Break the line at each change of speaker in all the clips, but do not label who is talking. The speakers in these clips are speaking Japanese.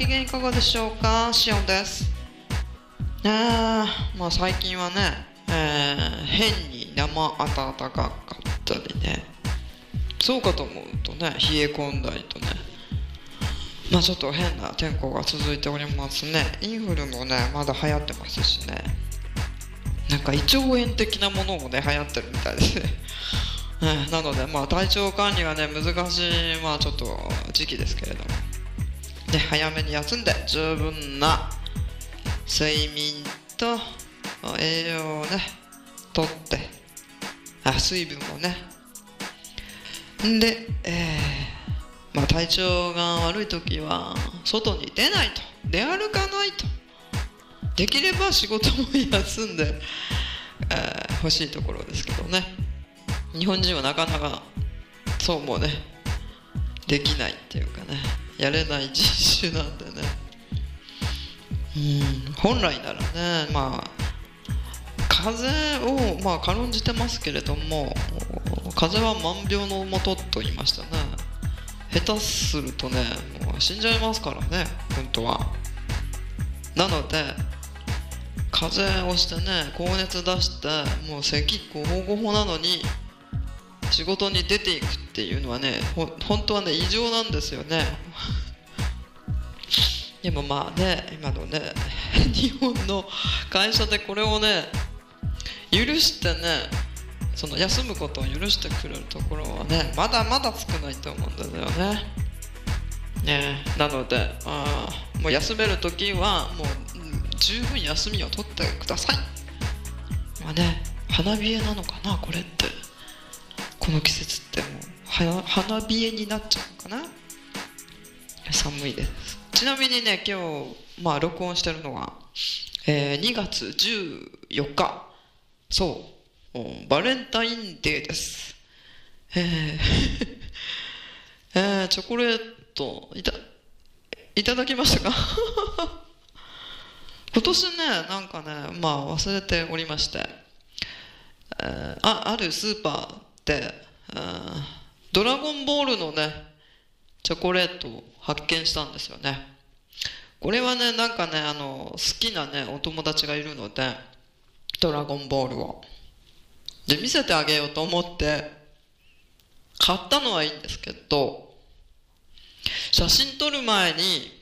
機嫌いかがでしょうか？シオンです。え、まあ最近はね、えー変に生暖かかったりね。そうかと思うとね冷え込んだりとね。まあちょっと変な天候が続いておりますね。インフルもねまだ流行ってますしね。なんか胃腸炎的なものもね流行ってるみたいですね。えーなのでまあ体調管理がね難しいまあちょっと時期ですけれども。ね、早めに休んで十分な睡眠と栄養をねとってあ水分をね。で、えーまあ、体調が悪い時は外に出ないと。出歩かないと。できれば仕事も休んで、えー欲しいところですけどね。日本人はなかなかそうもねできないっていうかね。やれない人種なんでね。うん本来ならねまあ風をまあ軽んじてますけれども風は万病のもとと言いましたね。下手するとねもう死んじゃいますからね本当は。なので風邪をしてね高熱出してもう咳ごほごほなのに仕事に出ていくっていうのはね本当はね異常なんですよね。でもまあね今のね 日本の会社でこれをね許してねその休むことを許してくれるところはねまだまだ少ないと思うんですよね。ねなのであもう休める時はもう十分休みを取ってください。まあね花冷えなのかなこれって。この季節ってもうは花冷えになっちゃうのかな？寒いです。ちなみにね今日まあ録音してるのは、えー2月14日。そう。うんバレンタインデーです。えー えーチョコレートいたいただきましたか？今年ねなんかねまあ忘れておりまして。えーああるスーパ、ードラゴンボールのねチョコレートを発見したんですよね。これはねなんかねあの好きなねお友達がいるのでドラゴンボールを。で見せてあげようと思って買ったのはいいんですけど写真撮る前に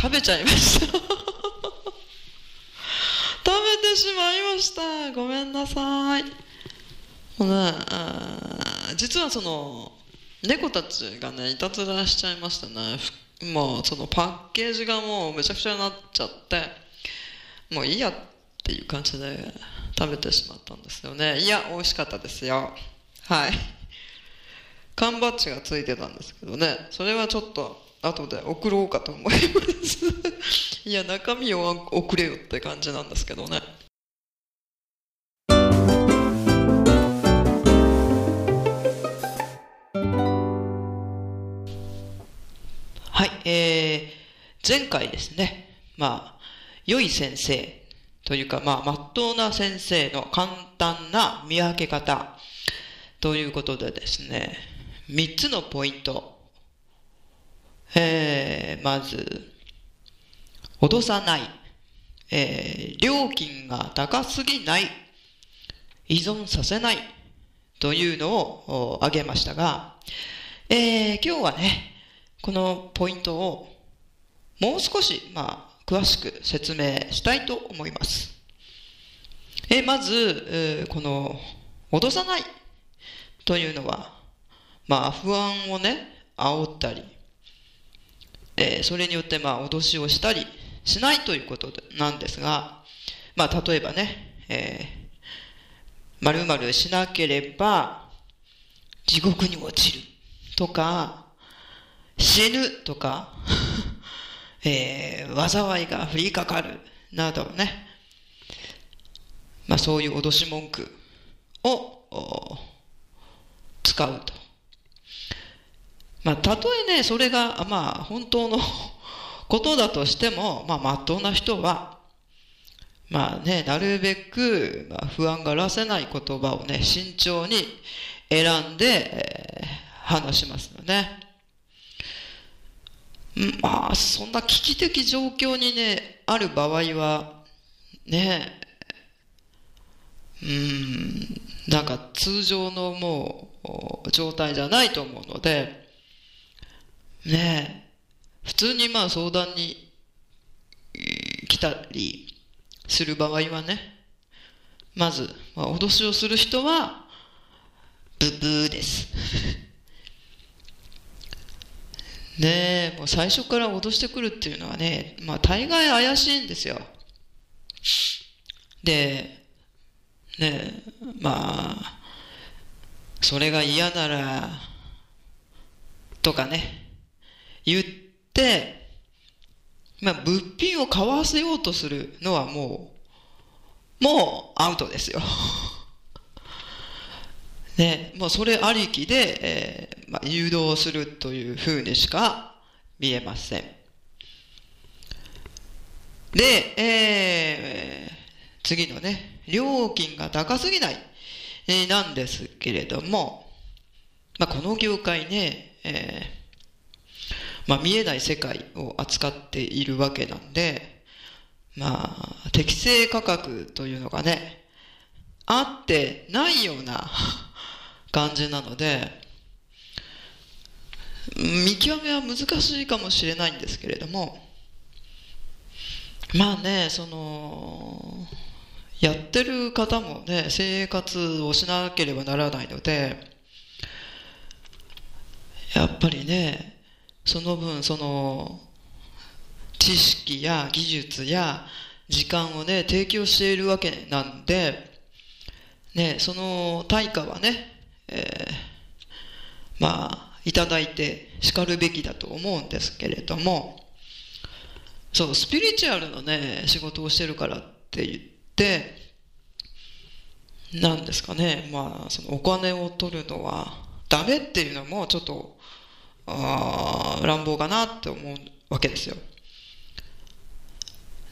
食べちゃいました。食べてしまいました。ごめんなさい。もうねあー実はその猫たちがねいたずらしちゃいましたねもうそのパッケージがもうめちゃくちゃになっちゃってもういいやっていう感じで食べてしまったんですよね。いや美味しかったですよ。はい。缶バッジがついてたんですけどね。それはちょっと後で送ろうかと思います。いや中身を送れよって感じなんですけどね。前回ですね、まあ、良い先生というか、まあ、まっとうな先生の簡単な見分け方ということでですね、3つのポイント。えー、まず、脅さない、えー、料金が高すぎない、依存させない。というのを挙げましたが、えー、今日はね、このポイントをもう少し、まあ、詳しく説明したいと思います。えまず、えこの、脅さないというのは、まあ、不安をね、煽ったり、えそれによって、まあ、脅しをしたりしないということなんですが、まあ、例えばね、えー、〇〇しなければ地獄に落ちるとか、死ぬとか、えー、災いが降りかかるなどね、まあそういう脅し文句を使うと。まあ、たとえね、それが、まあ、本当の ことだとしても、まあ、まっとうな人は、まあね、なるべく、まあ、不安がらせない言葉をね、慎重に選んで、えー、話しますよね。まあ、そんな危機的状況にね、ある場合は、ね、うん、なんか通常のもう状態じゃないと思うので、ね普通にまあ相談に来たりする場合はね、まず、まあ、脅しをする人は、ブブーです。ねえ、もう最初から脅してくるっていうのはね、まあ大概怪しいんですよ。で、ねえ、まあ、それが嫌なら、とかね、言って、まあ物品を買わせようとするのはもう、もうアウトですよ。ね、もうそれありきで、えー、まあ、誘導するというふうにしか見えません。で、えー、次のね、料金が高すぎない、えー、なんですけれども、まあ、この業界ね、えー、まあ、見えない世界を扱っているわけなんで、まあ、適正価格というのがね、あってないような感じなので、見極めは難しいかもしれないんですけれども、まあね、その、やってる方もね、生活をしなければならないので、やっぱりね、その分、その、知識や技術や時間をね、提供しているわけなんで、ね、その対価はね、えー、まあ、いただいて叱るべきだと思うんですけれども、そう、スピリチュアルのね、仕事をしてるからって言って、なんですかね、まあ、そのお金を取るのはダメっていうのもちょっと、あ乱暴かなって思うわけですよ。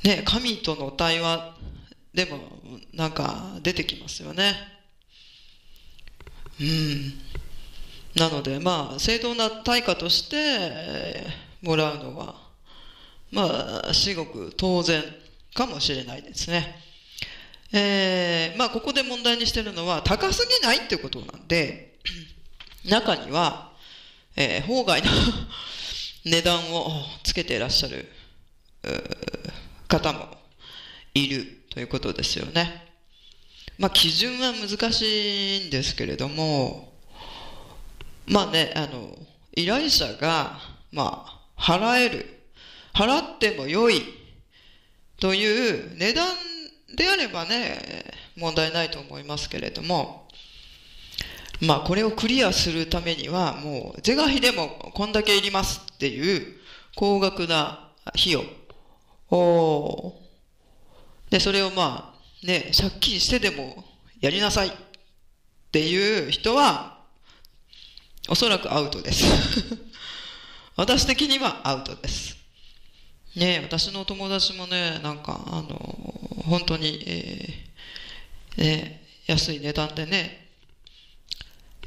ね、神との対話でもなんか出てきますよね。うん。なので、まあ、正当な対価として、もらうのは、まあ、至極当然かもしれないですね。えー、まあ、ここで問題にしてるのは、高すぎないってことなんで、中には、えー、法外な 値段をつけていらっしゃる方もいるということですよね。まあ、基準は難しいんですけれども、まあね、あの、依頼者が、まあ、払える、払っても良いという値段であればね、問題ないと思いますけれども、まあ、これをクリアするためには、もう、是が非でもこんだけいりますっていう高額な費用。おで、それをまあ、ね、借金してでもやりなさいっていう人は、おそらくアウトです。私的にはアウトです。ね私の友達もね、なんか、あの、本当に、えー、ね、安い値段でね、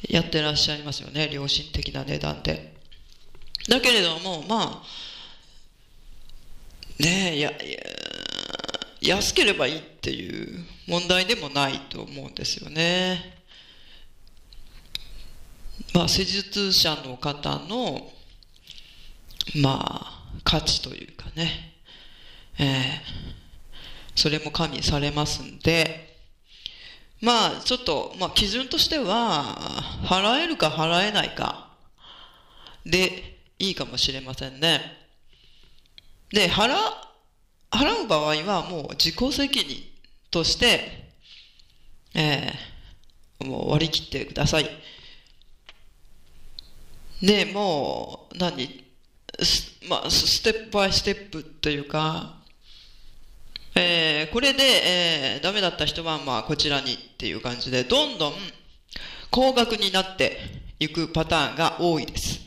やってらっしゃいますよね、良心的な値段で。だけれども、まあ、ねえ、や、や安ければいいっていう問題でもないと思うんですよね。まあ、施術者の方の、まあ、価値というかね、えー、それも加味されますんで、まあ、ちょっと、まあ、基準としては、払えるか払えないかでいいかもしれませんね。で、払、払う場合はもう自己責任として、えー、もう割り切ってください。で、もう、何？まあ、ステップバイステップというか、えー、これで、えー、ダメだった人は、まあ、こちらにっていう感じで、どんどん、高額になっていくパターンが多いです。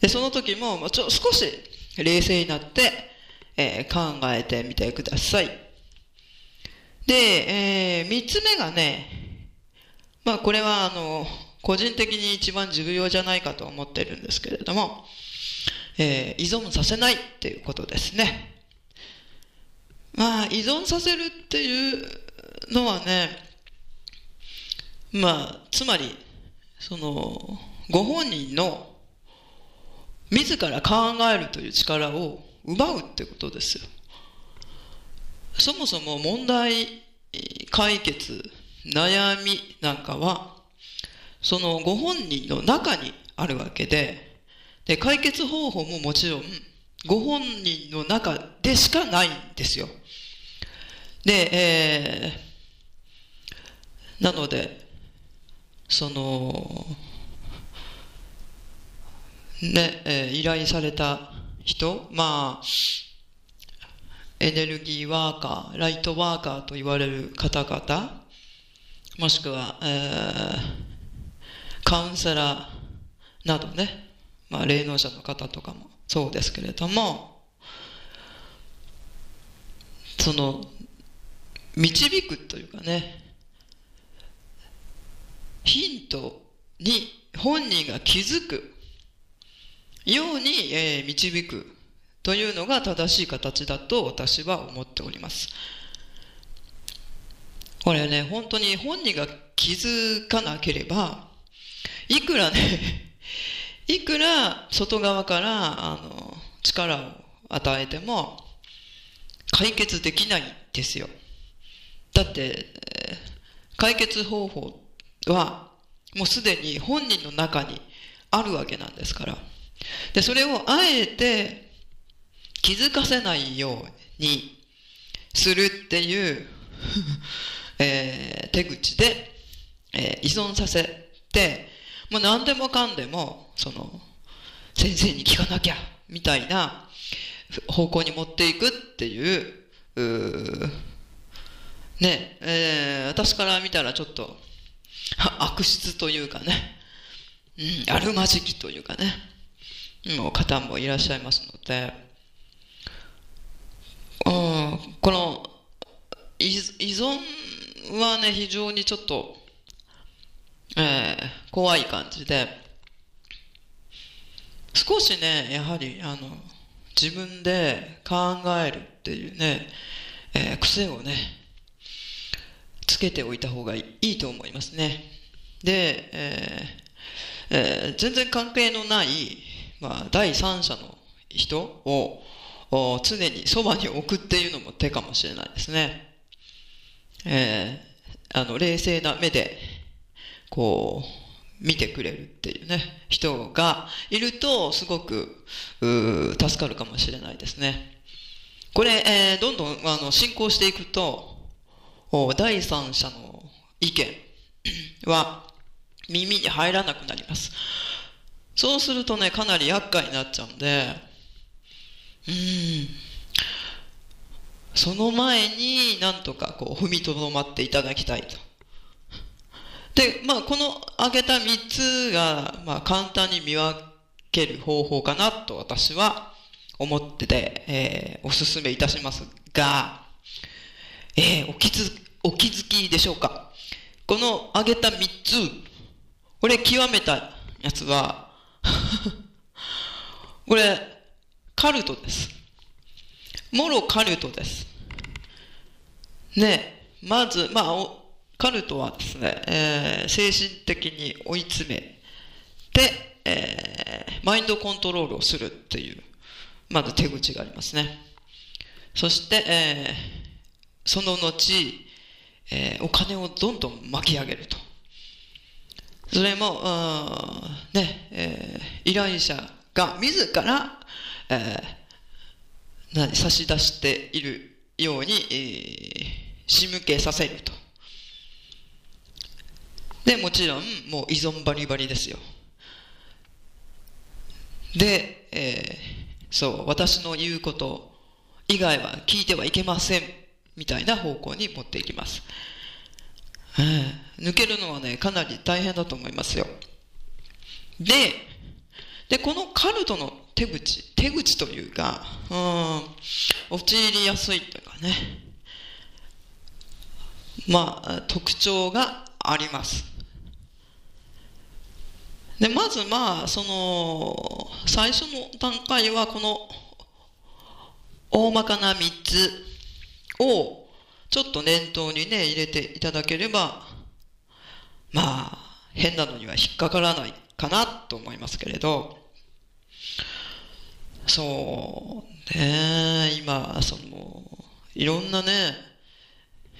で、その時も、まあちょ少し冷静になって、えー考えてみてください。で、えー三つ目がね、まあこれはあの、個人的に一番重要じゃないかと思ってるんですけれども、えー依存させないっていうことですね。まあ依存させるっていうのはね、まあつまり、その、ご本人の自ら考えるという力を奪うってことですよ。そもそも問題解決、悩みなんかは、そのご本人の中にあるわけで、で、解決方法ももちろん、ご本人の中でしかないんですよ。で、えー、なので、その、ね、えー依頼された人、まあ、エネルギーワーカー、ライトワーカーと言われる方々、もしくは、えーカウンセラーなどね、まあ、霊能者の方とかもそうですけれども、その、導くというかね、ヒントに本人が気づくように、えー導く。というのが正しい形だと私は思っております。これね、本当に本人が気づかなければ、いくらね、いくら外側からあの力を与えても解決できないんですよ。だって、解決方法はもうすでに本人の中にあるわけなんですから。で、それをあえて気づかせないようにするっていう、えー手口で、えー依存させて、もう何でもかんでも、その、先生に聞かなきゃ、みたいな方向に持っていくっていう、うね、えー私から見たらちょっと、悪質というかね、うん、あるまじきというかね、もう方もいらっしゃいますので、この依存はね、非常にちょっと、えー怖い感じで、少しね、やはり、あの、自分で考えるっていうね、えー癖をね、つけておいた方がいいと思いますね。で、えーえー全然関係のない、まあ、第三者の人を常にそばに置くっていうのも手かもしれないですね。えーあの、冷静な目で、こう、見てくれるっていうね、人がいると、すごく、う助かるかもしれないですね。これ、えーどんどん、あの、進行していくと、第三者の意見 は耳に入らなくなります。そうするとね、かなり厄介になっちゃうんで、うん、その前になんとかこう踏みとどまっていただきたいと。で、まあ、この挙げた3つが、まあ、簡単に見分ける方法かなと私は思ってて、えーお勧めいたしますが、えーお気づ、お気づきでしょうかこの挙げた3つ、これ極めたやつは、これ、カルトです。もろカルトです。ね、まず、まあ、カルトはですね、えー精神的に追い詰めて、えーマインドコントロールをするっていう、まず手口がありますね。そして、えーその後、えーお金をどんどん巻き上げると。それも、ね、えー依頼者が自ら、えー差し出しているように、えー仕向けさせると。で、もちろん、もう依存バリバリですよ。で、えーそう、私の言うこと以外は聞いてはいけません、みたいな方向に持っていきます。えー抜けるのはね、かなり大変だと思いますよ。で、で、このカルトの手口、手口というか、うん、陥りやすいというかね、まあ、特徴があります。で、まずまあ、その、最初の段階はこの、大まかな3つを、ちょっと念頭にね、入れていただければ、まあ、変なのには引っかからないかなと思いますけれど、そうね、今、その、いろんなね、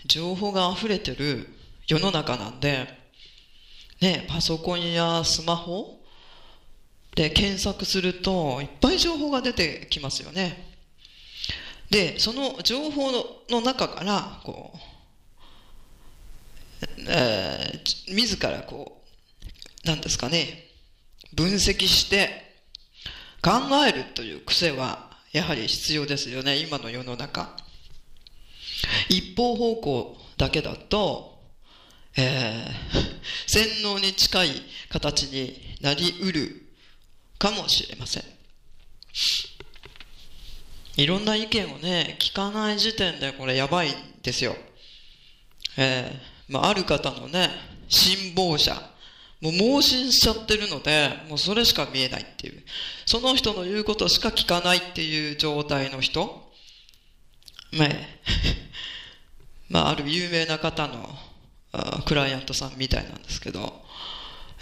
情報が溢れてる世の中なんで、ね、パソコンやスマホで検索すると、いっぱい情報が出てきますよね。で、その情報のの中から、こう、えー自らこう、なんですかね、分析して考えるという癖はやはり必要ですよね、今の世の中。一方方向だけだと、えー 洗脳に近い形になりうるかもしれません。いろんな意見をね、聞かない時点でこれやばいんですよ。えーまあ、ある方のね、信望者、もう盲信しちゃってるので、もうそれしか見えないっていう。その人の言うことしか聞かないっていう状態の人。まあ、まあ、ある有名な方のクライアントさんみたいなんですけど、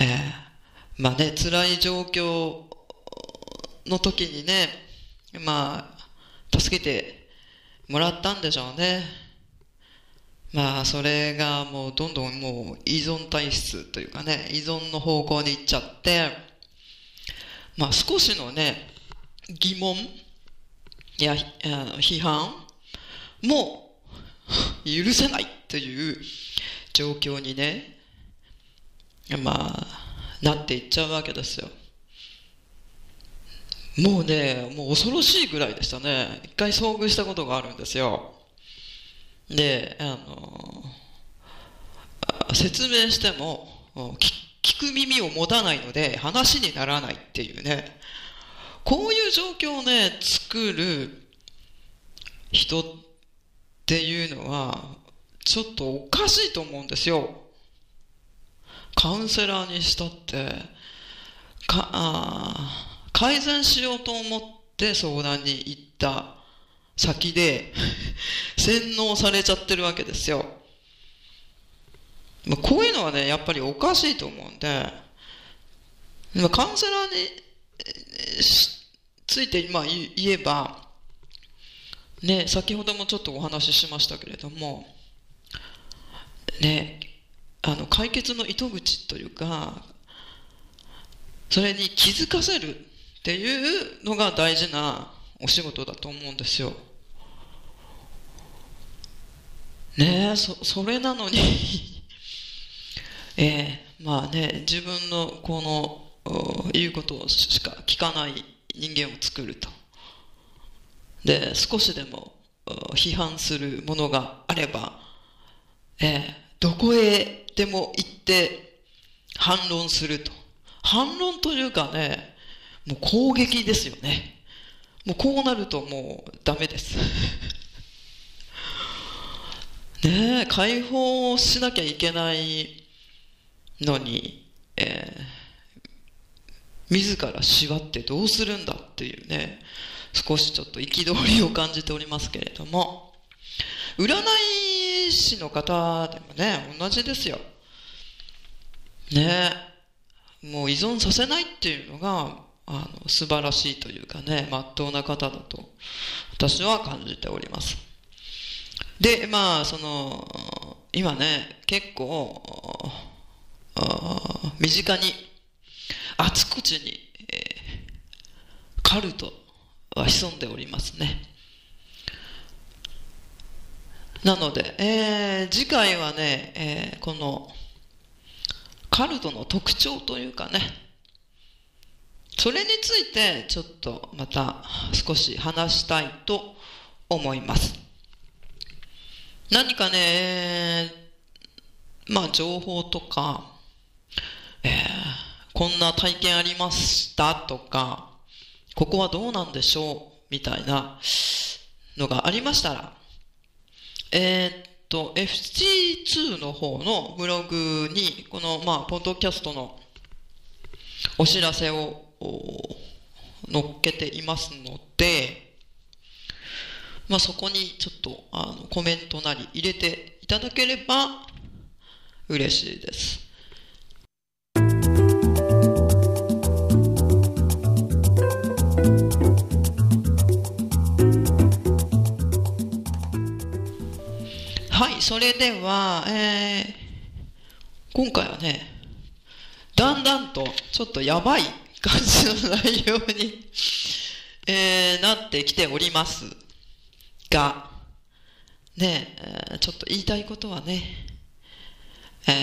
えーまあね、辛い状況の時にね、まあ、助けてもらったんでしょうね。まあ、それがもうどんどんもう依存体質というかね、依存の方向に行っちゃって、まあ少しのね、疑問や批判も 許せないという状況にね、まあ、なっていっちゃうわけですよ。もうね、もう恐ろしいぐらいでしたね。一回遭遇したことがあるんですよ。で、あの、あ説明しても、聞聞く耳を持たないので話にならないっていうね。こういう状況をね、作る人っていうのは、ちょっとおかしいと思うんですよ。カウンセラーにしたって、か、あ改善しようと思って相談に行った先で洗脳されちゃってるわけですよ。まあこういうのはね、やっぱりおかしいと思うんで、まあカウンセラーについて、まあ、言えば、ね、先ほどもちょっとお話ししましたけれども、ね、あの解決の糸口というか、それに気づかせるっていうのが大事なお仕事だと思うんですよ。ねえ、そ、それなのに ええまあね、自分のこの言うことしか聞かない人間を作ると。で、少しでも批判するものがあれば、ええどこへでも行って反論すると。反論というかね、もう攻撃ですよね。もうこうなるともうダメです。ねえ、解放しなきゃいけないのに、えー自ら縛ってどうするんだっていうね、少しちょっと憤りを感じておりますけれども、占い師の方でもね、同じですよ。ねえ、もう依存させないっていうのが、あの、素晴らしいというかね、まっとうな方だと、私は感じております。で、まあ、その、今ね、結構、身近に、あちこちに、えーカルトは潜んでおりますね。なので、えー次回はね、えーこのカルトの特徴というかね、それについてちょっとまた少し話したいと思います。何かね、まあ情報とか、えー、こんな体験ありましたとか、ここはどうなんでしょうみたいなのがありましたら、えー、っと、FC2 の方のブログに、この、まあ、ポッドキャストのお知らせを載っけていますので、まあ、そこにちょっとあのコメントなり入れていただければ嬉しいです。はい、それでは、えー、今回はね、だんだんとちょっとやばい感じの内容にえー、なってきておりますが、ねえ、ちょっと言いたいことはね、えー、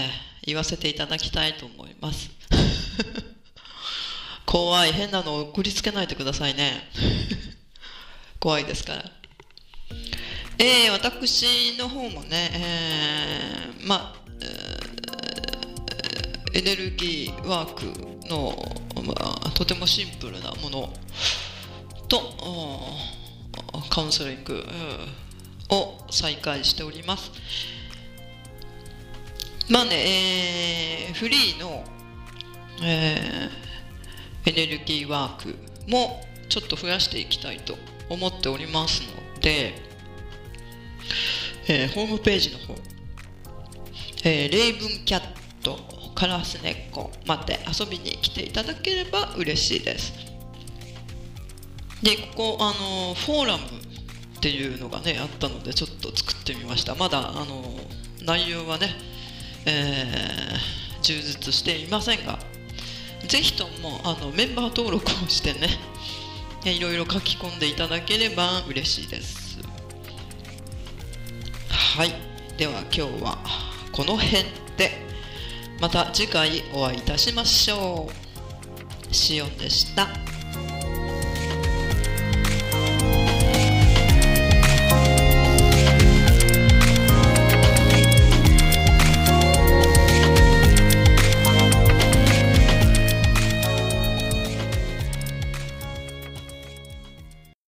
言わせていただきたいと思います。怖い、変なの送りつけないでくださいね。怖いですから。えー、私の方もね、えー、まあ、えエネルギーワークの、まあ、とてもシンプルなものとカウンセリングを再開しております。まあね、えー、フリーの、えー、エネルギーワークもちょっと増やしていきたいと思っておりますので、えー、ホームページの方、えー、レイブンキャットカラスネッコまで遊びに来ていただければ嬉しいです。でここあのフォーラムっていうのがねあったのでちょっと作ってみました。まだあの内容はね、えー、充実していませんがぜひともあのメンバー登録をしてねいろいろ書き込んでいただければ嬉しいです。はい。では今日はこの辺でまた次回お会いいたしましょう。シオンでした。